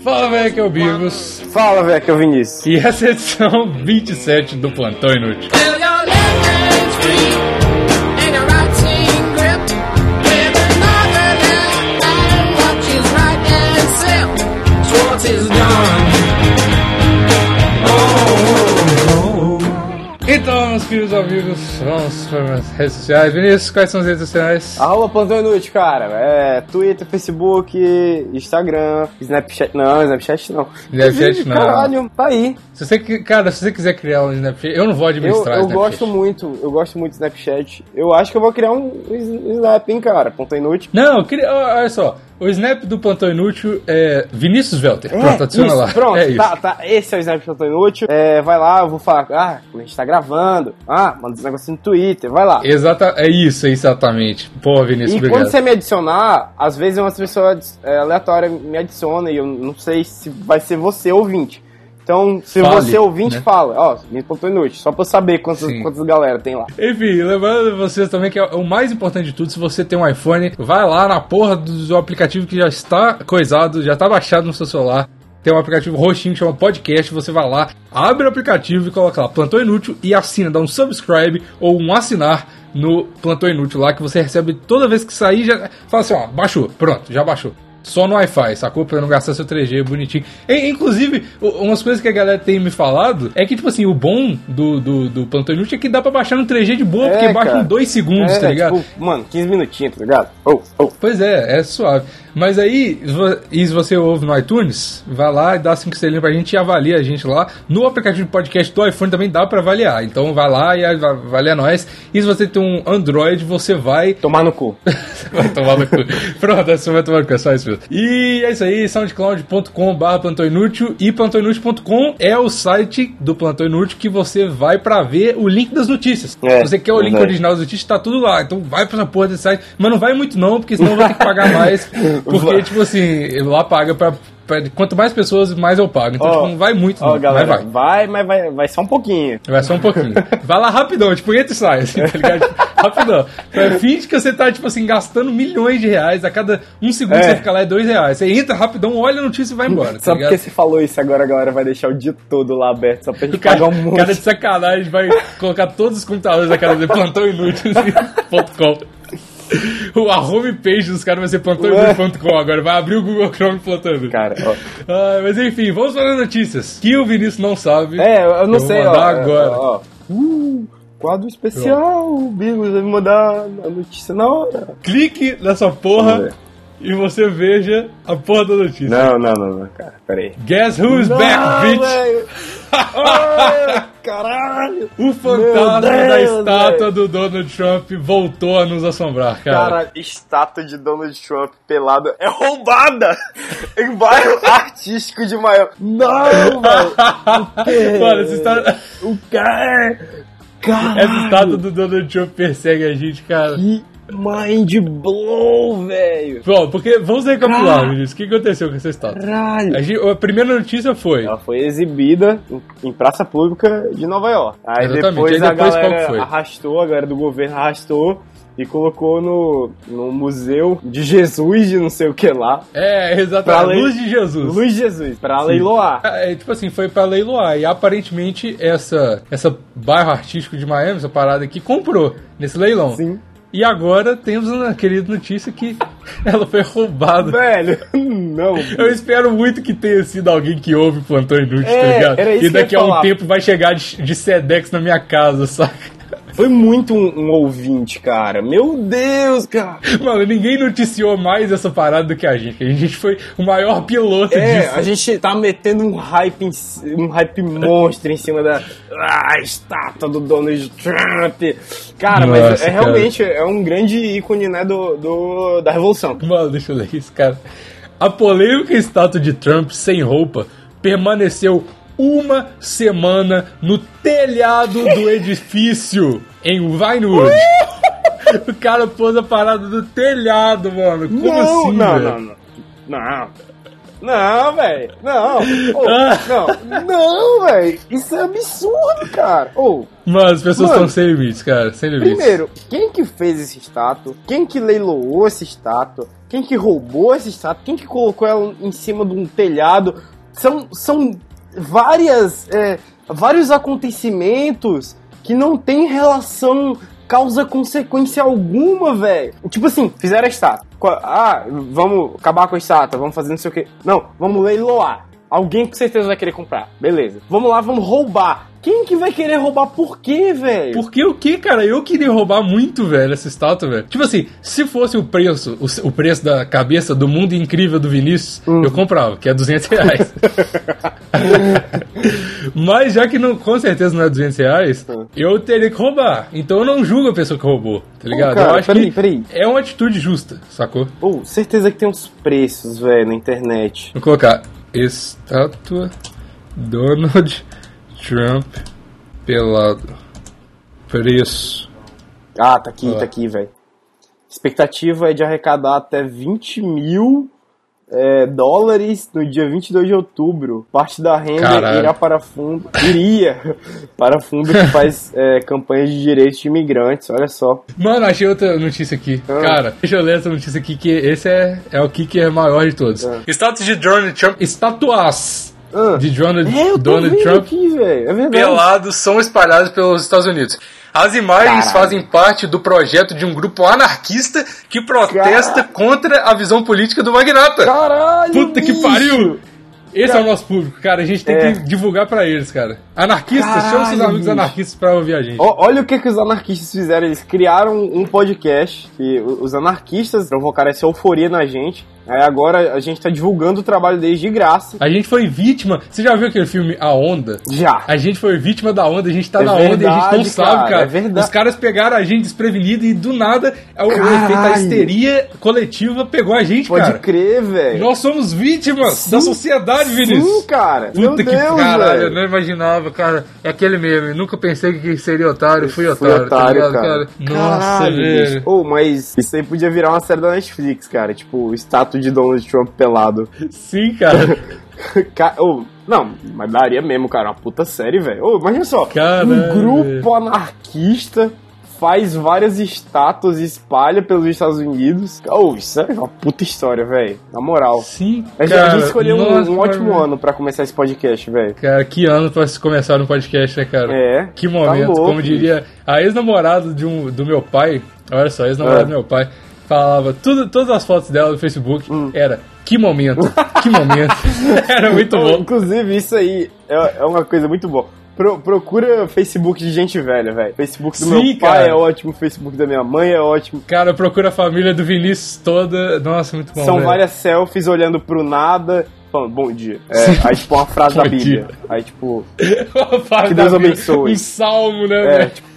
Fala, velho, que é o Bigos. Fala, velho, que é o Vinícius. E essa é a edição 27 do Plantão Inútil. Então, meus queridos amigos, vamos para as redes sociais. Vinícius, quais são as redes sociais? Arroba Plantão Inútil, cara. É Twitter, Facebook, Instagram, Snapchat. Não, Snapchat não. Snapchat não. Caralho, tá aí. Se você, cara, se você quiser criar um Snapchat, eu não vou Eu, administrar eu Snapchat. gosto muito, eu gosto muito do Snapchat. Eu acho que eu vou criar um Snap, hein, cara. Plantão Inútil. Não, eu queria, olha só. O Snap do Plantão Inútil é Vinícius Velter. Pronto, adiciona isso, lá. Pronto, é tá, tá. Esse é o Snap eu tô inútil. É, vai lá, eu vou falar, ah, a gente tá gravando. Ah, manda esse negocinho no Twitter, vai lá. Exata, é isso, exatamente. Pô, Vinícius, E obrigado. quando você me adicionar, às vezes umas pessoas é, aleatórias me adicionam e eu não sei se vai ser você ouvinte. Então, se Fale, você ouvinte, né? fala, ó, me contou inútil, só pra eu saber quantas, Sim. quantas galera tem lá. Enfim, lembrando vocês também que é o mais importante de tudo, se você tem um iPhone, vai lá na porra do, do aplicativo que já está coisado, já está baixado no seu celular. Tem um aplicativo roxinho que chama Podcast, você vai lá, abre o aplicativo e coloca lá Plantão Inútil e assina, dá um subscribe ou um assinar no Plantão Inútil lá que você recebe toda vez que sair, já fala assim, ó, baixou, pronto, já baixou. Só no Wi-Fi, sacou? Pra não gastar seu 3G bonitinho. E, inclusive, umas coisas que a galera tem me falado é que, tipo assim, o bom do, do, do Plantão Inútil é que dá pra baixar no 3G de boa, É, porque baixa cara. em 2 segundos, é, tá ligado? tipo, mano, 15 minutinhos, tá ligado? Oh, oh. Pois é, é suave. Mas aí, e se você ouve no iTunes, vai lá e dá 5 estrelinhas pra gente e avalia a gente lá. No aplicativo de podcast do iPhone também dá pra avaliar. Então vai lá e av- avalia nós. E se você tem um Android, você vai Tomar no cu. vai tomar no cu. Pronto, você vai tomar no cu, é só isso E é isso aí, soundcloud.com.br Plantão Inútil e plantãoinútil.com é o site do Plantão Inútil que você vai pra ver o link das notícias. É, Se você quer o link verdade. original das notícias, tá tudo lá. Então vai pra essa porra desse site. Mas não vai muito não, porque senão vai ter que pagar mais. Porque, Vai. tipo assim, lá paga pra... pra- Quanto mais pessoas, mais eu pago. Então, Ó, tipo, não vai muito Ó, não. galera, mas vai. vai, mas vai, vai só um pouquinho. Vai só um pouquinho. Vai lá rapidão, tipo, entra e sai, assim, tá ligado? Rapidão. Então, Finge que você tá, tipo assim, gastando milhões de reais. A cada um segundo É. você fica lá é dois reais. Você entra rapidão, olha a notícia e vai embora. Tá Só ligado? porque você falou isso agora, a galera vai deixar o dia todo lá aberto, só pra gente O cara, pagar um monte. cara de sacanagem vai colocar todos os computadores da ponto com. O, a homepage dos caras vai ser plantãoinútil.com agora. Vai abrir o Google Chrome inútil. Cara, ó. Ah, mas enfim, vamos para as notícias. Que o Vinícius não sabe. É, eu não vou sei, ó. agora. ó, ó. Uh, quadro especial, o Bigos vai me mandar a notícia na hora. Clique nessa porra e você veja a porra da notícia. Não, não, não, não, cara, peraí. Guess who's back, bitch? Ai, caralho. O fantasma Deus, da estátua do Donald Trump voltou a nos assombrar, cara. Cara, estátua de Donald Trump pelado é roubada em bairro artístico de Miami. Não, velho. Mano, essa estátua, O quê? Caralho. essa estátua do Donald Trump persegue a gente, cara. Que mind blow, velho. Bom, porque vamos recapitular. Vinícius. O que aconteceu com essa estátua? Caralho. A, gente- a primeira notícia foi. Ela foi exibida em, praça pública de Nova York. Aí Exatamente. depois, Aí depois a galera foi? arrastou, a galera do governo arrastou e colocou no, no museu de Jesus, de não sei o que lá. É, exatamente. Luz de Jesus. Luz de Jesus, pra leiloar. É, tipo assim, foi pra leiloar. E aparentemente essa, essa bairro artístico de Miami, essa parada aqui, comprou nesse leilão. Sim. E agora temos uma querida notícia que ela foi roubada. Velho, não. Eu espero muito que tenha sido alguém que ouve o Plantão Inútil, É, tá ligado? era isso e daqui a um tempo vai chegar de, de Sedex na minha casa, saca? Foi muito um, um ouvinte, cara. Meu Deus, cara. Mano, ninguém noticiou mais essa parada do que a gente. A gente foi o maior piloto É, disso. a gente tá metendo um hype, em um hype monstro em cima da ah, estátua do Donald Trump. Cara, mas Nossa, é realmente é um grande ícone, né, do, do- da revolução. Mano, deixa eu ler isso, cara. A polêmica estátua de Trump sem roupa permaneceu uma semana no telhado do edifício em Vinewood. o cara pôs a parada do telhado, mano. Como não, assim, não, não, não, não. Não, velho. Não. Ô, Ah. não. Não, velho. Isso é absurdo, cara. Ô, Mano, as pessoas estão sem limites, cara. Sem limites. primeiro, quem que fez esse estátua? Quem que leiloou esse estátua? quem que roubou essa estátua, quem que colocou ela em cima de um telhado. São, são várias, é, vários acontecimentos que não tem relação causa-consequência alguma, velho. Tipo assim, fizeram a estátua. Ah, vamos acabar com a estátua, vamos fazer não sei o que. Não, vamos leiloar. Alguém com certeza vai querer comprar. Beleza. Vamos lá, vamos roubar. Quem que vai querer roubar por quê, velho? Porque o que, cara? Eu queria roubar muito, velho, essa estátua, velho. Tipo assim, se fosse o preço, o, o preço da cabeça do mundo incrível do Vinícius, eu comprava, que é 200 reais. Mas já que não, com certeza não é 200 reais, eu teria que roubar. Então eu não julgo a pessoa que roubou, tá ligado? cara, eu acho peraí, que peraí. é uma atitude justa, sacou? Pô, certeza que tem uns preços, velho, na internet. Vou colocar estátua Donald Trump pelado. Preço. Ah, tá aqui, Ah. tá aqui, velho. Expectativa é de arrecadar até 20 mil é, dólares no dia 22 de outubro. Parte da renda Caralho. irá para fundo. Iria para fundo que faz é, campanha de direitos de imigrantes. Olha só. Mano, achei outra notícia aqui. Ah. Cara, deixa eu ler essa notícia aqui, que esse é, é o que que é maior de todos. Ah. Status de Donald Trump. Estatuas Ah. de Donald, É, Donald Trump aqui, velho. É pelados são espalhados pelos Estados Unidos. As imagens Caralho. fazem parte do projeto de um grupo anarquista que protesta contra a visão política do magnata. Caralho, Puta que bicho. pariu! Esse é o nosso público, cara. A gente tem É. que divulgar pra eles, cara. Anarquistas, Caralho, chama seus amigos bicho. anarquistas pra ouvir a gente. Ó, Olha o que, que os anarquistas fizeram. Eles criaram um podcast que o- os anarquistas provocaram essa euforia na gente. Aí agora a gente tá divulgando o trabalho deles de graça. A gente foi vítima. Você já viu aquele filme A Onda? Já. A gente foi vítima da onda, a gente tá É na onda e a gente não verdade, sabe, cara, cara. é verdade. Os caras pegaram a gente desprevenido e do nada é o, efeito da histeria coletiva pegou a gente, Pode cara. crer, velho. Nós somos vítimas Sim. da sociedade, Vinícius. Sim, cara. Puta Meu que Deus, caralho, eu não imaginava, cara. É aquele meme. Nunca pensei que seria otário, fui Fui otário, tá otário, ligado, cara. Nossa, Caralho, velho. Ô, mas isso aí podia virar uma série da Netflix, cara. Tipo, o status de Donald Trump pelado. Sim, cara. Ca- Ô, não, mas daria mesmo, cara. Uma puta série, velho. Ô, imagina só. Caralho, um grupo anarquista faz várias estátuas e espalha pelos Estados Unidos. Ô, isso é uma puta história, velho. Na moral. Sim, A gente, cara. a gente escolheu um- Nossa, um, ótimo mano. ano pra começar esse podcast, velho. Cara, que ano pra se começar um podcast, né, cara? É. Que tá momento, louco, como diria a ex-namorada um, do meu pai, olha só, ex-namorada É. do meu pai, falava, tudo, todas as fotos dela no Facebook Hum. era, que momento, que momento. era muito bom. Inclusive, isso aí é, é uma coisa muito boa. Pro- procura Facebook de gente velha, velho. Facebook do Sim, meu pai cara. é ótimo, Facebook da minha mãe é ótimo. Cara, procura a família do Vinícius toda, nossa, muito bom, São velho. várias selfies olhando pro nada, falando bom dia. É, aí, tipo, uma frase da Bíblia. dia. Aí, tipo, Que Deus abençoe. Um salmo, né, é, velho? tipo,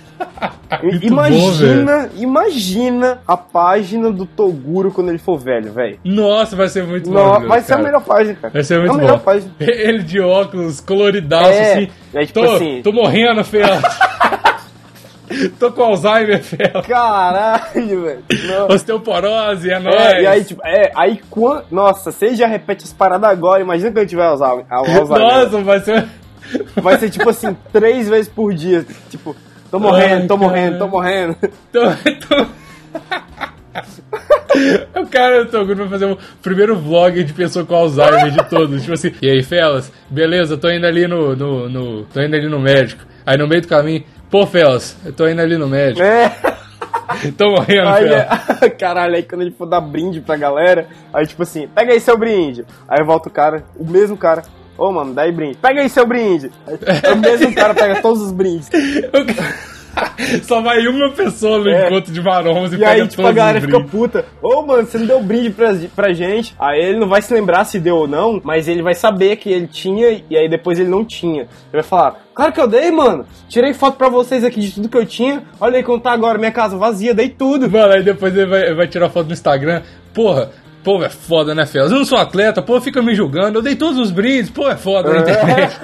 Muito imagina, imagina a página do Toguro quando ele for velho, velho. Nossa, vai ser muito Não, bom. Vai ser a melhor página, cara. Vai ser é muito a melhor bom. página. Ele de óculos, coloridaço, É, assim. é tipo tô, assim- tô morrendo, Fel. tô com Alzheimer, Fel. Caralho, velho. Osteoporose, é nóis. É, e aí, tipo, é, aí quando. Nossa, você já repete as paradas agora, imagina quando tiver Alzheimer. Alzheimer. Nossa, vai ser... Vai ser tipo assim, três vezes por dia. Tipo, tô morrendo, Ai, tô cara. morrendo, tô morrendo. Tô, tô... O cara do Toguro vai fazer o primeiro vlog de pessoa com Alzheimer de todos. Tipo assim, e aí, Felas, beleza, tô indo ali no, no, no- Tô indo ali no médico. Aí no meio do caminho, pô, Felas, eu tô indo ali no médico. É. Tô morrendo, Aí, Felas. é- caralho, aí quando ele for dar brinde pra galera, aí tipo assim, pega aí seu brinde. Aí volta o cara, o mesmo cara. Ô, mano, dá aí brinde. Pega aí seu brinde. Aí, o mesmo cara pega todos os brindes. Só vai uma pessoa no É. encontro de maromos e, E pega aí, tipo, a todos galera os fica puta. Ô, mano, você não deu brinde pra, pra gente. Aí ele não vai se lembrar se deu ou não, mas ele vai saber que ele tinha e aí depois ele não tinha. Ele vai falar, claro que eu dei, mano. Tirei foto pra vocês aqui de tudo que eu tinha. Olha aí como tá agora, minha casa vazia, dei tudo. Mano, aí depois ele vai, ele vai tirar foto no Instagram. Porra, pô, é foda, né, Felas? Eu não sou atleta, pô, fica me julgando. Eu dei todos os brindes, pô, é foda na internet.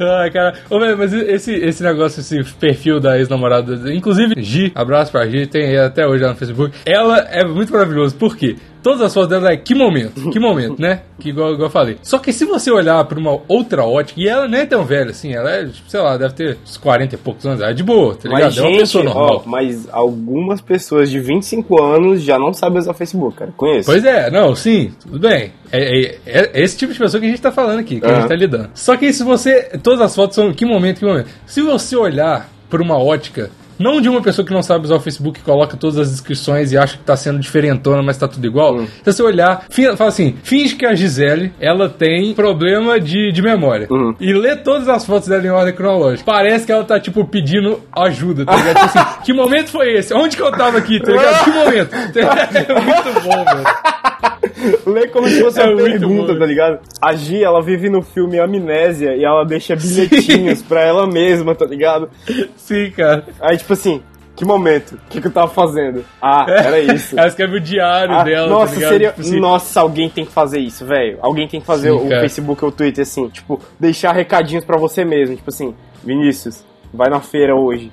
Ai, cara. Ô, velho, mas esse, esse negócio, esse perfil da ex-namorada, inclusive, Gi, abraço pra Gi, tem até hoje lá no Facebook. Ela é muito maravilhosa. Por quê? Todas as fotos dela é que momento, que momento, né? Que igual, igual eu falei. Só que se você olhar pra uma outra ótica, e ela não é tão velha assim, ela é, tipo, sei lá, deve ter uns 40 e poucos anos, ela é de boa, tá ligado? Mas, é uma gente, pessoa normal. ó, mas algumas pessoas de 25 anos já não sabem usar Facebook, cara. Conheço. Pois é, não, sim, tudo bem. É, é- é esse tipo de pessoa que a gente tá falando aqui, que a Aham. gente tá lidando. Só que se você. Todas as fotos são que momento, que momento. Se você olhar por uma ótica. Não de uma pessoa que não sabe usar o Facebook, coloca todas as descrições e acha que tá sendo diferentona, mas tá tudo igual. Hum. Se você olhar, fala assim: finge que a Gisele ela tem problema de, de memória. Hum. E lê todas as fotos dela em ordem cronológica. Parece que ela tá, tipo, pedindo ajuda, tá ligado? Tipo assim, que momento foi esse? Onde que eu tava aqui, tá ligado? Que momento? É muito bom, velho. Lê como se fosse É uma pergunta, bom. tá ligado? A Gi, ela vive no filme Amnésia e ela deixa bilhetinhos pra ela mesma, tá ligado? Sim, cara. Aí, tipo assim, que momento? O que, que eu tava fazendo? Ah, era isso. Ela escreve o diário Ah, dela, nossa, tá seria. Tipo assim, Nossa, alguém tem que fazer isso, velho. Alguém tem que fazer Sim, o cara. Facebook ou o Twitter assim, tipo, deixar recadinhos pra você mesmo. Tipo assim, Vinícius, vai na feira hoje.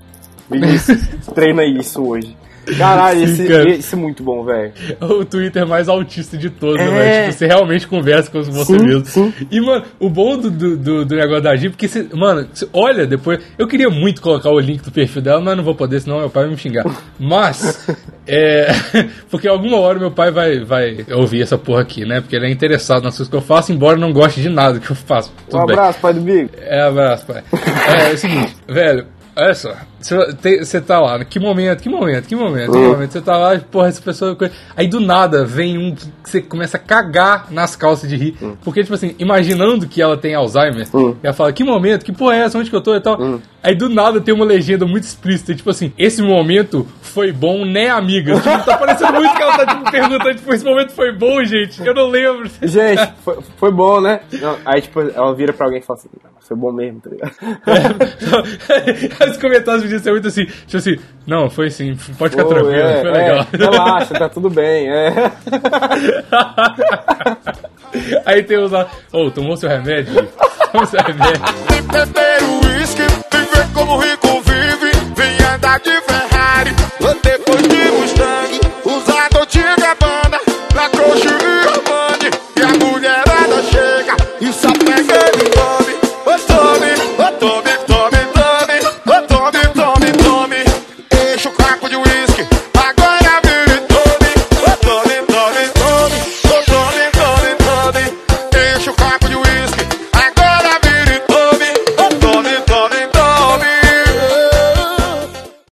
Vinícius, treina isso hoje. Caralho, Sim, esse, cara. esse é muito bom, velho. o Twitter mais autista de todos, É. né? Tipo, você realmente conversa com você Sim, mesmo. sim. E, mano, o bom do, do, do- negócio da Jeep, porque você, mano, você olha depois. Eu queria muito colocar o link do perfil dela, mas não vou poder, senão meu pai vai me xingar. Mas, é. Porque alguma hora meu pai vai, vai ouvir essa porra aqui, né? Porque ele é interessado nas coisas que eu faço, embora não goste de nada que eu faço. Tudo Um bem. abraço, pai do Bigo. É, abraço, pai. É, é o seguinte, velho, olha só. Você tá lá, que momento, que momento, que momento, que Hum. momento. Você tá lá, porra, essa pessoa. Aí do nada vem um que você começa a cagar nas calças de rir. Porque, tipo assim, imaginando que ela tem Alzheimer, Hum. ela fala, que momento, que porra é essa, onde que eu tô e tal. Aí do nada tem uma legenda muito explícita, tipo assim, esse momento foi bom, né, amiga? Tipo, tá parecendo muito que ela tá, tipo, perguntando, tipo, esse momento foi bom, gente. Eu não lembro. Gente, foi, foi bom, né? Não, aí, tipo, ela vira pra alguém e fala assim, foi bom mesmo, tá ligado? Os comentários podiam ser muito assim, tipo assim, não, foi sim, pode ficar Pô, tranquilo, é, foi é, legal. relaxa, tá tudo bem, é. Aí tem os lá, ô, tomou seu remédio? Tomou seu remédio. De Ferrari, ou depois de Mustang, usar Dolce Gabbana, na Coach